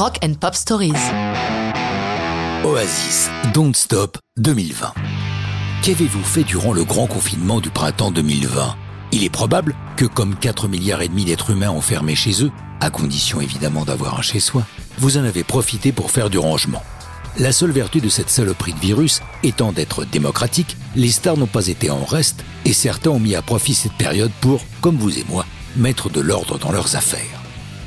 Rock and Pop Stories. Oasis, Don't Stop 2020. Qu'avez-vous fait durant le grand confinement du printemps 2020 Il est probable que comme 4 milliards et demi d'êtres humains enfermés chez eux, à condition évidemment d'avoir un chez soi, vous en avez profité pour faire du rangement. La seule vertu de cette saloperie de virus étant d'être démocratique, les stars n'ont pas été en reste et certains ont mis à profit cette période pour, comme vous et moi, mettre de l'ordre dans leurs affaires.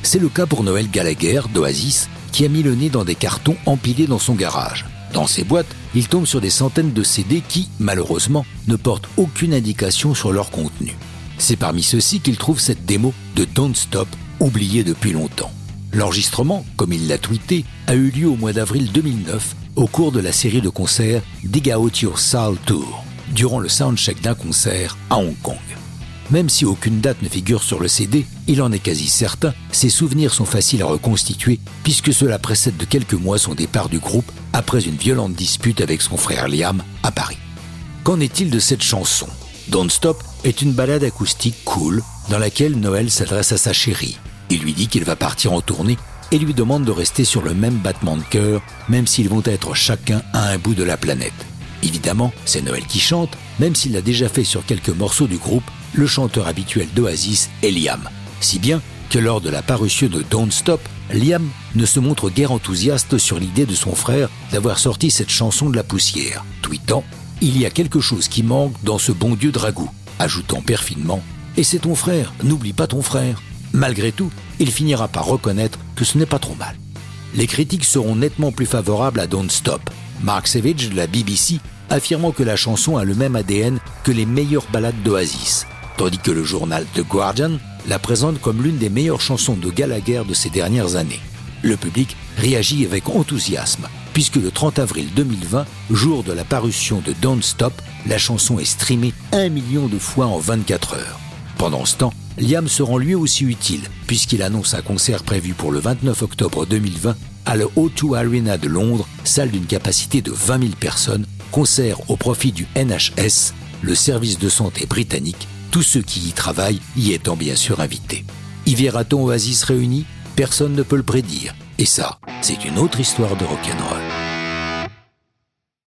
C'est le cas pour Noël Gallagher d'Oasis qui a mis le nez dans des cartons empilés dans son garage. Dans ces boîtes, il tombe sur des centaines de CD qui, malheureusement, ne portent aucune indication sur leur contenu. C'est parmi ceux-ci qu'il trouve cette démo de Don't Stop, oubliée depuis longtemps. L'enregistrement, comme il l'a tweeté, a eu lieu au mois d'avril 2009 au cours de la série de concerts Dig Out Your Soul Tour, durant le soundcheck d'un concert à Hong Kong. Même si aucune date ne figure sur le CD, il en est quasi certain, ses souvenirs sont faciles à reconstituer puisque cela précède de quelques mois son départ du groupe après une violente dispute avec son frère Liam à Paris. Qu'en est-il de cette chanson? Don't Stop est une balade acoustique cool dans laquelle Noël s'adresse à sa chérie, il lui dit qu'il va partir en tournée et lui demande de rester sur le même battement de cœur, même s'ils vont être chacun à un bout de la planète. Évidemment, c'est Noël qui chante, même s'il l'a déjà fait sur quelques morceaux du groupe, le chanteur habituel d'Oasis est Liam. Si bien que lors de la parution de Don't Stop, Liam ne se montre guère enthousiaste sur l'idée de son frère d'avoir sorti cette chanson de la poussière, tweetant Il y a quelque chose qui manque dans ce bon Dieu dragou, ajoutant perfidement Et c'est ton frère, n'oublie pas ton frère. Malgré tout, il finira par reconnaître que ce n'est pas trop mal. Les critiques seront nettement plus favorables à Don't Stop. Mark Savage de la BBC affirmant que la chanson a le même ADN que les meilleures ballades d'Oasis, tandis que le journal The Guardian la présente comme l'une des meilleures chansons de Gallagher de ces dernières années. Le public réagit avec enthousiasme, puisque le 30 avril 2020, jour de la parution de Don't Stop, la chanson est streamée un million de fois en 24 heures. Pendant ce temps, Liam se rend lui aussi utile, puisqu'il annonce un concert prévu pour le 29 octobre 2020 à la O2 Arena de Londres, salle d'une capacité de 20 000 personnes, concert au profit du NHS, le service de santé britannique, tous ceux qui y travaillent y étant bien sûr invités. Y verra-t-on Oasis réunis Personne ne peut le prédire. Et ça, c'est une autre histoire de rock'n'roll.